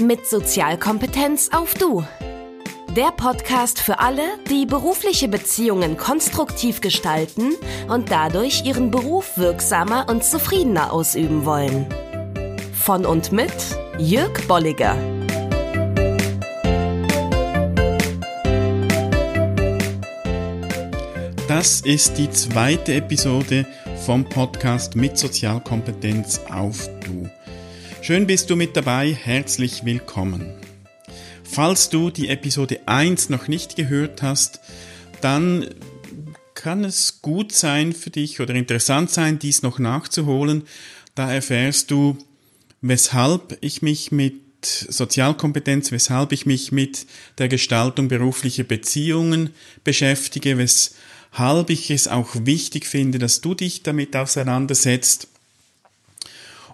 Mit Sozialkompetenz auf Du. Der Podcast für alle, die berufliche Beziehungen konstruktiv gestalten und dadurch ihren Beruf wirksamer und zufriedener ausüben wollen. Von und mit Jörg Bolliger. Das ist die zweite Episode vom Podcast mit Sozialkompetenz auf Du. Schön bist du mit dabei, herzlich willkommen. Falls du die Episode 1 noch nicht gehört hast, dann kann es gut sein für dich oder interessant sein, dies noch nachzuholen. Da erfährst du, weshalb ich mich mit Sozialkompetenz, weshalb ich mich mit der Gestaltung beruflicher Beziehungen beschäftige, weshalb ich es auch wichtig finde, dass du dich damit auseinandersetzt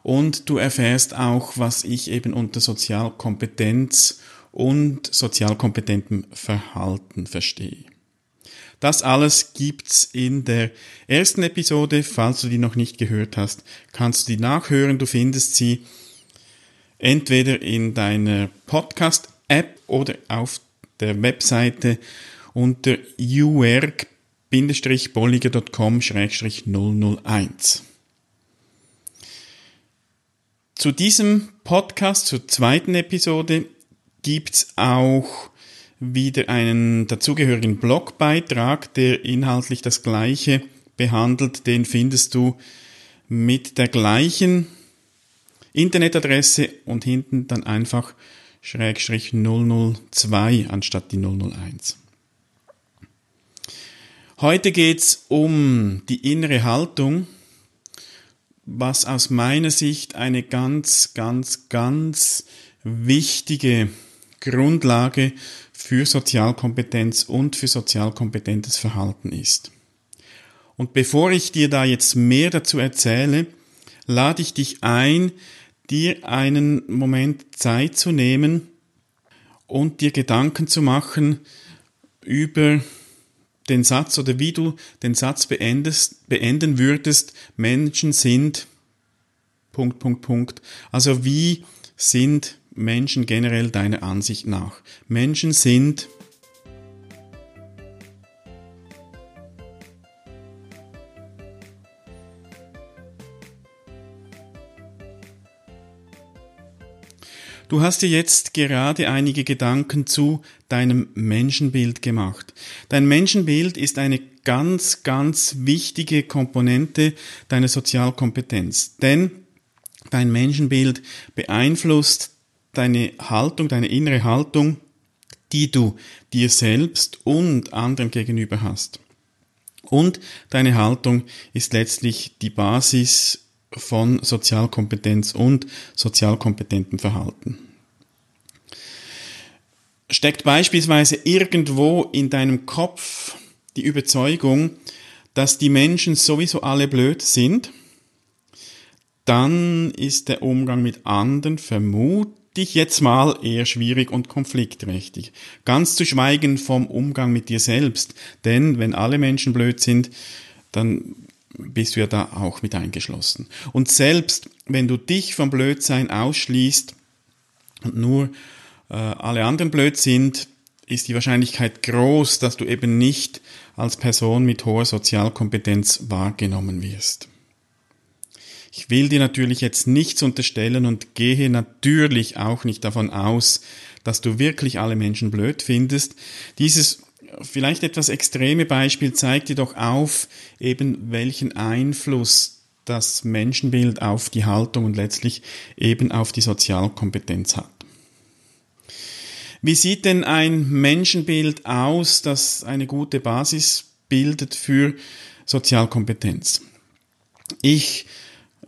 und du erfährst auch, was ich eben unter Sozialkompetenz und sozialkompetentem Verhalten verstehe. Das alles gibt's in der ersten Episode. Falls du die noch nicht gehört hast, kannst du die nachhören. Du findest sie entweder in deiner Podcast-App oder auf der Webseite unter uwerg bolliger.com-001. Zu diesem Podcast, zur zweiten Episode, gibt's auch wieder einen dazugehörigen Blogbeitrag, der inhaltlich das gleiche behandelt. Den findest du mit der gleichen Internetadresse und hinten dann einfach Schrägstrich 002 anstatt die 001. Heute geht's um die innere Haltung, was aus meiner Sicht eine ganz, ganz, ganz wichtige Grundlage für Sozialkompetenz und für sozialkompetentes Verhalten ist. Und bevor ich dir da jetzt mehr dazu erzähle, lade ich dich ein, dir einen Moment Zeit zu nehmen und dir Gedanken zu machen über den Satz oder wie du den Satz beendest, beenden würdest, Menschen sind Punkt, Punkt, Punkt. Also wie sind Menschen generell deiner Ansicht nach? Menschen sind Du hast dir jetzt gerade einige Gedanken zu deinem Menschenbild gemacht. Dein Menschenbild ist eine ganz, ganz wichtige Komponente deiner Sozialkompetenz. Denn dein Menschenbild beeinflusst deine Haltung, deine innere Haltung, die du dir selbst und anderen gegenüber hast. Und deine Haltung ist letztlich die Basis von Sozialkompetenz und sozialkompetentem Verhalten. Steckt beispielsweise irgendwo in deinem Kopf die Überzeugung, dass die Menschen sowieso alle blöd sind, dann ist der Umgang mit anderen vermutlich jetzt mal eher schwierig und konfliktträchtig. Ganz zu schweigen vom Umgang mit dir selbst, denn wenn alle Menschen blöd sind, dann bist du ja da auch mit eingeschlossen. Und selbst wenn du dich vom Blödsein ausschließt und nur äh, alle anderen blöd sind, ist die Wahrscheinlichkeit groß, dass du eben nicht als Person mit hoher Sozialkompetenz wahrgenommen wirst. Ich will dir natürlich jetzt nichts unterstellen und gehe natürlich auch nicht davon aus, dass du wirklich alle Menschen blöd findest. Dieses vielleicht etwas extreme Beispiel zeigt dir doch auf, eben welchen Einfluss das Menschenbild auf die Haltung und letztlich eben auf die Sozialkompetenz hat. Wie sieht denn ein Menschenbild aus, das eine gute Basis bildet für Sozialkompetenz? Ich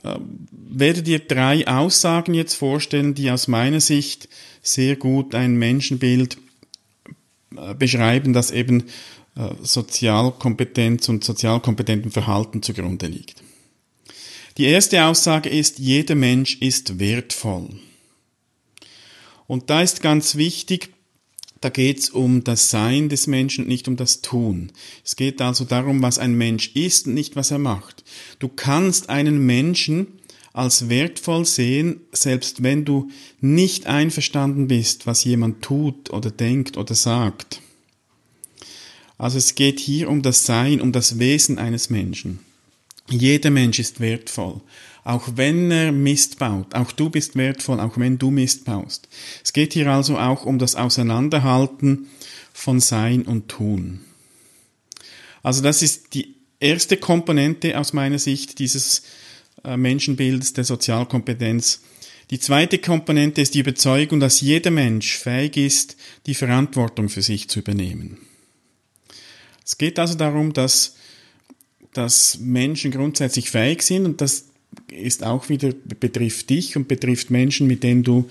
äh, werde dir drei Aussagen jetzt vorstellen, die aus meiner Sicht sehr gut ein Menschenbild beschreiben, dass eben äh, Sozialkompetenz und sozialkompetentem Verhalten zugrunde liegt. Die erste Aussage ist, jeder Mensch ist wertvoll. Und da ist ganz wichtig, da geht es um das Sein des Menschen, nicht um das Tun. Es geht also darum, was ein Mensch ist und nicht was er macht. Du kannst einen Menschen als wertvoll sehen, selbst wenn du nicht einverstanden bist, was jemand tut oder denkt oder sagt. Also es geht hier um das Sein, um das Wesen eines Menschen. Jeder Mensch ist wertvoll, auch wenn er Mist baut. Auch du bist wertvoll, auch wenn du Mist baust. Es geht hier also auch um das Auseinanderhalten von Sein und Tun. Also das ist die erste Komponente aus meiner Sicht dieses Menschenbilds der Sozialkompetenz. Die zweite Komponente ist die Überzeugung, dass jeder Mensch fähig ist, die Verantwortung für sich zu übernehmen. Es geht also darum, dass, dass Menschen grundsätzlich fähig sind und das ist auch wieder, betrifft dich und betrifft Menschen, mit denen du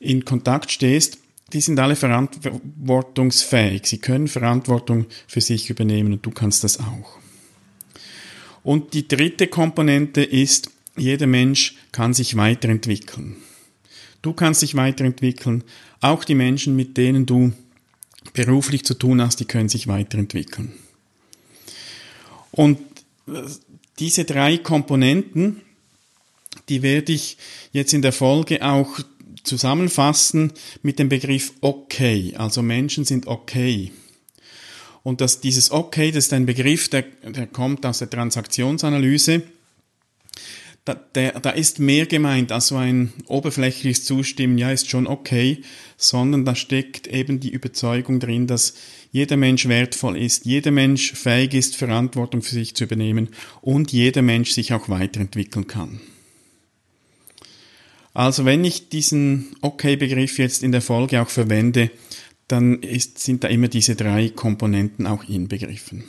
in Kontakt stehst, die sind alle verantwortungsfähig. Sie können Verantwortung für sich übernehmen und du kannst das auch. Und die dritte Komponente ist, jeder Mensch kann sich weiterentwickeln. Du kannst dich weiterentwickeln. Auch die Menschen, mit denen du beruflich zu tun hast, die können sich weiterentwickeln. Und äh, diese drei Komponenten, die werde ich jetzt in der Folge auch zusammenfassen mit dem Begriff okay. Also Menschen sind okay. Und dass dieses okay, das ist ein Begriff, der, der kommt aus der Transaktionsanalyse. Da, der, da ist mehr gemeint als so ein oberflächliches Zustimmen, ja, ist schon okay, sondern da steckt eben die Überzeugung drin, dass jeder Mensch wertvoll ist, jeder Mensch fähig ist, Verantwortung für sich zu übernehmen und jeder Mensch sich auch weiterentwickeln kann. Also wenn ich diesen Okay-Begriff jetzt in der Folge auch verwende, dann ist, sind da immer diese drei Komponenten auch inbegriffen.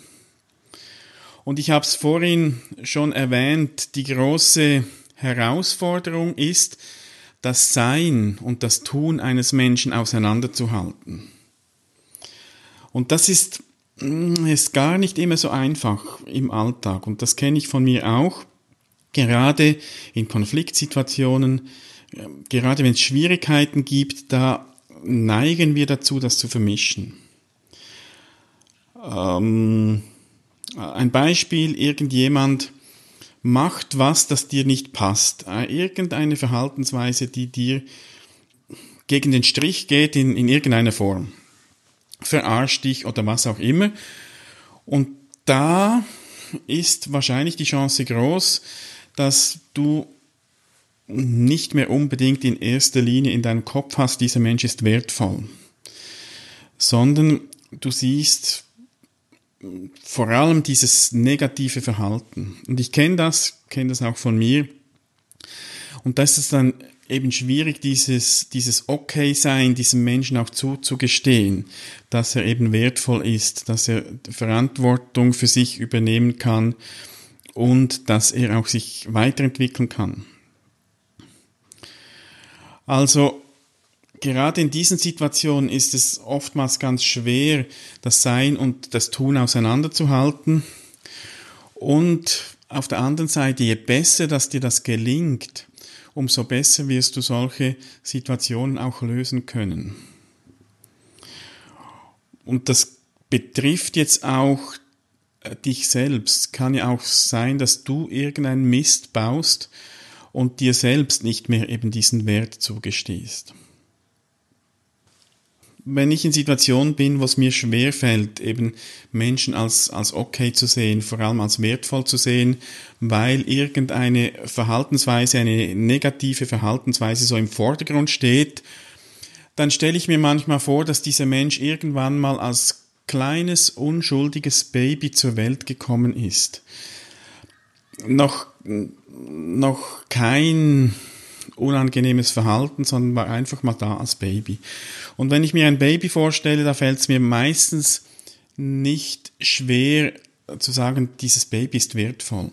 Und ich habe es vorhin schon erwähnt, die große Herausforderung ist, das Sein und das Tun eines Menschen auseinanderzuhalten. Und das ist, mm, ist gar nicht immer so einfach im Alltag. Und das kenne ich von mir auch. Gerade in Konfliktsituationen gerade wenn es Schwierigkeiten gibt, da neigen wir dazu, das zu vermischen. Ähm, ein Beispiel, irgendjemand macht was, das dir nicht passt. Äh, irgendeine Verhaltensweise, die dir gegen den Strich geht in, in irgendeiner Form. Verarscht dich oder was auch immer. Und da ist wahrscheinlich die Chance groß, dass du nicht mehr unbedingt in erster Linie in deinem Kopf hast, dieser Mensch ist wertvoll, sondern du siehst vor allem dieses negative Verhalten. Und ich kenne das, kenne das auch von mir. Und das ist dann eben schwierig, dieses, dieses Okay-Sein diesem Menschen auch zuzugestehen, dass er eben wertvoll ist, dass er Verantwortung für sich übernehmen kann und dass er auch sich weiterentwickeln kann. Also gerade in diesen Situationen ist es oftmals ganz schwer, das Sein und das Tun auseinanderzuhalten. Und auf der anderen Seite, je besser, dass dir das gelingt, umso besser wirst du solche Situationen auch lösen können. Und das betrifft jetzt auch äh, dich selbst. Kann ja auch sein, dass du irgendeinen Mist baust, und dir selbst nicht mehr eben diesen Wert zugestehst. Wenn ich in Situationen bin, wo es mir schwer fällt, eben Menschen als, als okay zu sehen, vor allem als wertvoll zu sehen, weil irgendeine Verhaltensweise, eine negative Verhaltensweise so im Vordergrund steht, dann stelle ich mir manchmal vor, dass dieser Mensch irgendwann mal als kleines, unschuldiges Baby zur Welt gekommen ist. Noch noch kein unangenehmes Verhalten, sondern war einfach mal da als Baby. Und wenn ich mir ein Baby vorstelle, da fällt es mir meistens nicht schwer zu sagen, dieses Baby ist wertvoll.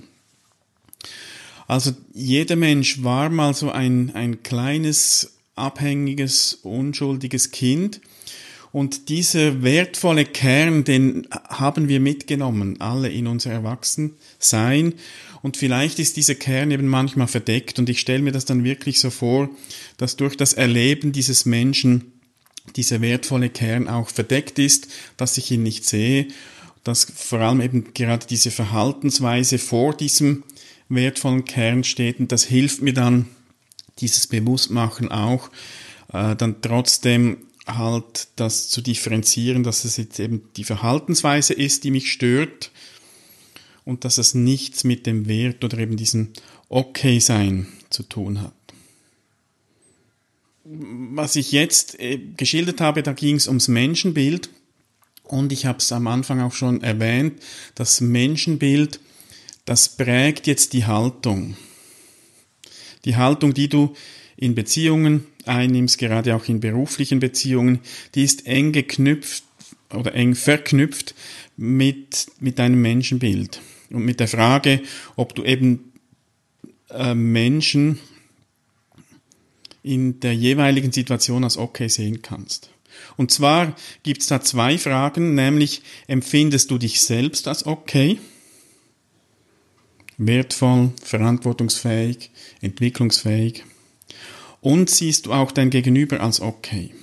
Also jeder Mensch war mal so ein, ein kleines, abhängiges, unschuldiges Kind. Und dieser wertvolle Kern, den haben wir mitgenommen, alle in unser Erwachsensein. Und vielleicht ist dieser Kern eben manchmal verdeckt und ich stelle mir das dann wirklich so vor, dass durch das Erleben dieses Menschen dieser wertvolle Kern auch verdeckt ist, dass ich ihn nicht sehe, dass vor allem eben gerade diese Verhaltensweise vor diesem wertvollen Kern steht. Und das hilft mir dann, dieses Bewusstmachen auch, äh, dann trotzdem halt das zu differenzieren, dass es jetzt eben die Verhaltensweise ist, die mich stört und dass es nichts mit dem Wert oder eben diesem Okay-Sein zu tun hat. Was ich jetzt äh, geschildert habe, da ging es ums Menschenbild und ich habe es am Anfang auch schon erwähnt, das Menschenbild, das prägt jetzt die Haltung. Die Haltung, die du in Beziehungen einnimmst, gerade auch in beruflichen Beziehungen, die ist eng geknüpft oder eng verknüpft mit, mit deinem Menschenbild und mit der Frage, ob du eben äh, Menschen in der jeweiligen Situation als okay sehen kannst. Und zwar gibt es da zwei Fragen, nämlich empfindest du dich selbst als okay, wertvoll, verantwortungsfähig, entwicklungsfähig und siehst du auch dein Gegenüber als okay.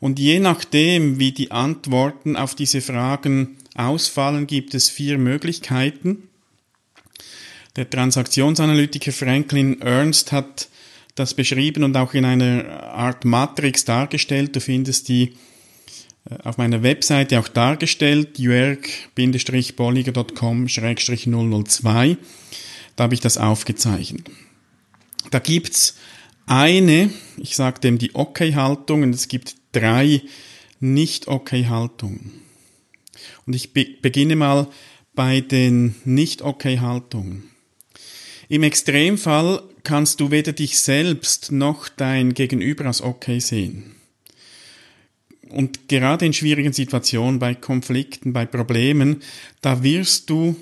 Und je nachdem, wie die Antworten auf diese Fragen ausfallen, gibt es vier Möglichkeiten. Der Transaktionsanalytiker Franklin Ernst hat das beschrieben und auch in einer Art Matrix dargestellt. Du findest die äh, auf meiner Webseite auch dargestellt, jörg-bolliger.com-002. Da habe ich das aufgezeichnet. Da gibt's eine, ich sage dem die Okay-Haltung, und es gibt drei Nicht-Okay-Haltungen. Und ich be beginne mal bei den Nicht-Okay-Haltungen. Im Extremfall kannst du weder dich selbst noch dein Gegenüber als okay sehen. Und gerade in schwierigen Situationen, bei Konflikten, bei Problemen, da wirst du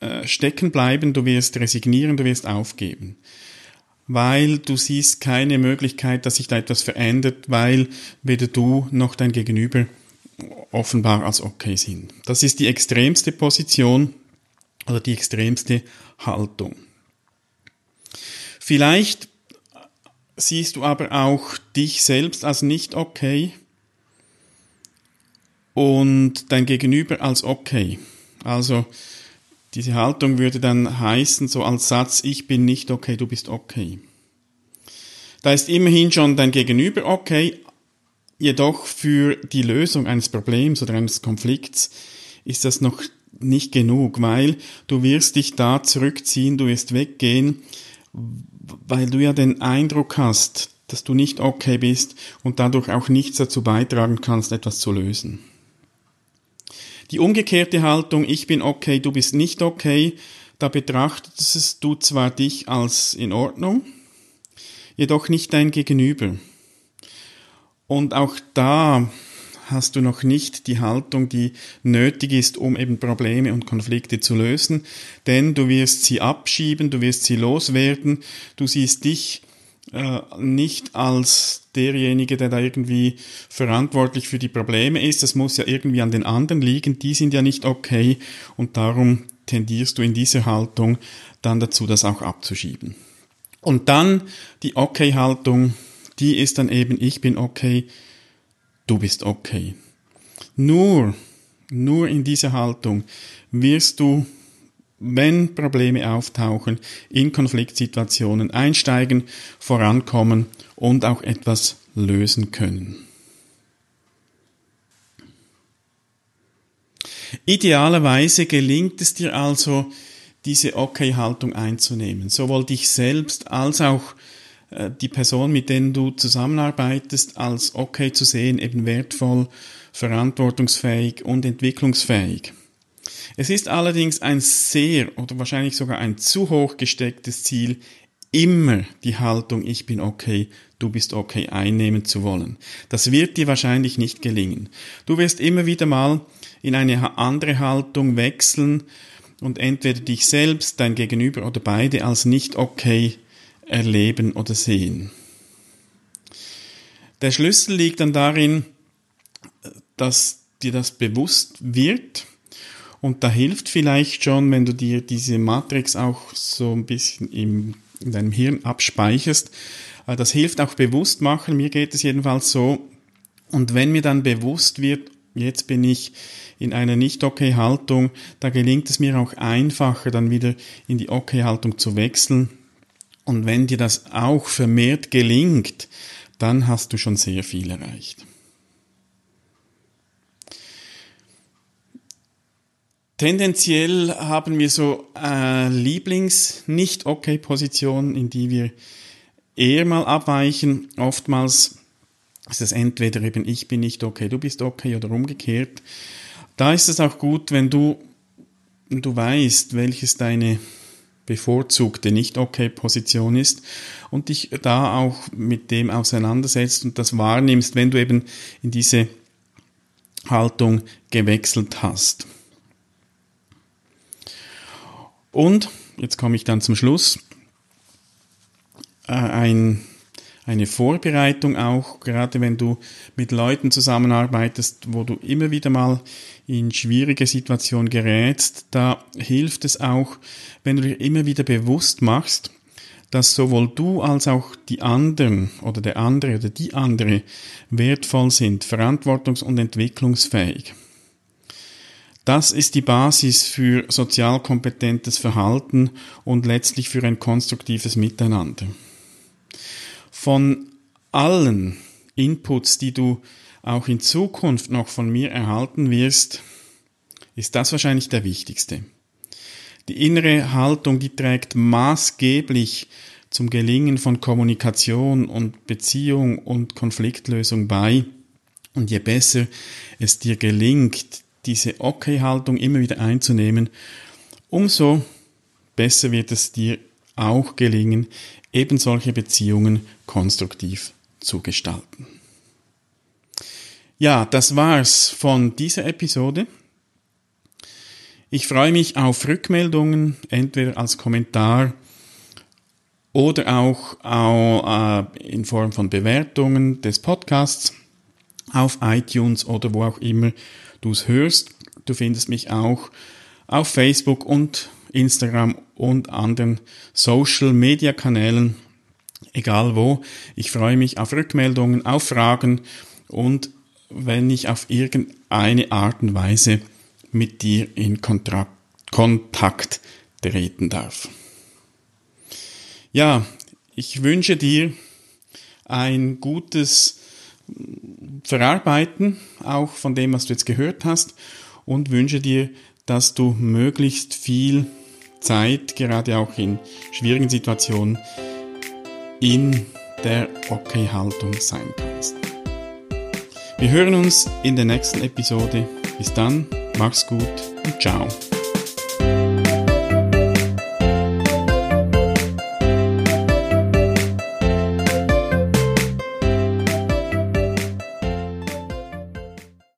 äh, stecken bleiben, du wirst resignieren, du wirst aufgeben. Weil du siehst keine Möglichkeit, dass sich da etwas verändert, weil weder du noch dein Gegenüber offenbar als okay sind. Das ist die extremste Position oder die extremste Haltung. Vielleicht siehst du aber auch dich selbst als nicht okay und dein Gegenüber als okay. Also diese Haltung würde dann heißen, so als Satz, ich bin nicht okay, du bist okay. Da ist immerhin schon dein Gegenüber okay, jedoch für die Lösung eines Problems oder eines Konflikts ist das noch nicht genug, weil du wirst dich da zurückziehen, du wirst weggehen, weil du ja den Eindruck hast, dass du nicht okay bist und dadurch auch nichts dazu beitragen kannst, etwas zu lösen. Die umgekehrte Haltung, ich bin okay, du bist nicht okay, da betrachtest du zwar dich als in Ordnung, jedoch nicht dein Gegenüber. Und auch da hast du noch nicht die Haltung, die nötig ist, um eben Probleme und Konflikte zu lösen, denn du wirst sie abschieben, du wirst sie loswerden, du siehst dich äh, nicht als derjenige, der da irgendwie verantwortlich für die Probleme ist. Das muss ja irgendwie an den anderen liegen. Die sind ja nicht okay und darum tendierst du in dieser Haltung dann dazu, das auch abzuschieben. Und dann die Okay-Haltung, die ist dann eben, ich bin okay, du bist okay. Nur, nur in dieser Haltung wirst du wenn Probleme auftauchen, in Konfliktsituationen einsteigen, vorankommen und auch etwas lösen können. Idealerweise gelingt es dir also, diese Okay-Haltung einzunehmen, sowohl dich selbst als auch äh, die Person, mit denen du zusammenarbeitest, als okay zu sehen, eben wertvoll, verantwortungsfähig und entwicklungsfähig. Es ist allerdings ein sehr oder wahrscheinlich sogar ein zu hoch gestecktes Ziel, immer die Haltung ich bin okay, du bist okay einnehmen zu wollen. Das wird dir wahrscheinlich nicht gelingen. Du wirst immer wieder mal in eine andere Haltung wechseln und entweder dich selbst, dein Gegenüber oder beide als nicht okay erleben oder sehen. Der Schlüssel liegt dann darin, dass dir das bewusst wird und da hilft vielleicht schon, wenn du dir diese Matrix auch so ein bisschen im, in deinem Hirn abspeicherst. Das hilft auch bewusst machen. Mir geht es jedenfalls so. Und wenn mir dann bewusst wird, jetzt bin ich in einer Nicht-Okay-Haltung, da gelingt es mir auch einfacher, dann wieder in die Okay-Haltung zu wechseln. Und wenn dir das auch vermehrt gelingt, dann hast du schon sehr viel erreicht. Tendenziell haben wir so äh, Lieblings-Nicht-Okay-Positionen, in die wir eher mal abweichen. Oftmals ist es entweder eben ich bin nicht okay, du bist okay oder umgekehrt. Da ist es auch gut, wenn du, du weißt, welches deine bevorzugte Nicht-Okay-Position ist und dich da auch mit dem auseinandersetzt und das wahrnimmst, wenn du eben in diese Haltung gewechselt hast. Und, jetzt komme ich dann zum Schluss, äh, ein, eine Vorbereitung auch, gerade wenn du mit Leuten zusammenarbeitest, wo du immer wieder mal in schwierige Situationen gerätst, da hilft es auch, wenn du dir immer wieder bewusst machst, dass sowohl du als auch die anderen oder der andere oder die andere wertvoll sind, verantwortungs- und entwicklungsfähig. Das ist die Basis für sozial kompetentes Verhalten und letztlich für ein konstruktives Miteinander. Von allen Inputs, die du auch in Zukunft noch von mir erhalten wirst, ist das wahrscheinlich der wichtigste. Die innere Haltung, die trägt maßgeblich zum Gelingen von Kommunikation und Beziehung und Konfliktlösung bei. Und je besser es dir gelingt, diese Okay-Haltung immer wieder einzunehmen, umso besser wird es dir auch gelingen, eben solche Beziehungen konstruktiv zu gestalten. Ja, das war's von dieser Episode. Ich freue mich auf Rückmeldungen, entweder als Kommentar oder auch äh, in Form von Bewertungen des Podcasts auf iTunes oder wo auch immer du es hörst. Du findest mich auch auf Facebook und Instagram und anderen Social Media Kanälen, egal wo. Ich freue mich auf Rückmeldungen, auf Fragen und wenn ich auf irgendeine Art und Weise mit dir in Kontakt treten darf. Ja, ich wünsche dir ein gutes Verarbeiten, auch von dem, was du jetzt gehört hast, und wünsche dir, dass du möglichst viel Zeit, gerade auch in schwierigen Situationen, in der Okay-Haltung sein kannst. Wir hören uns in der nächsten Episode. Bis dann, mach's gut und ciao.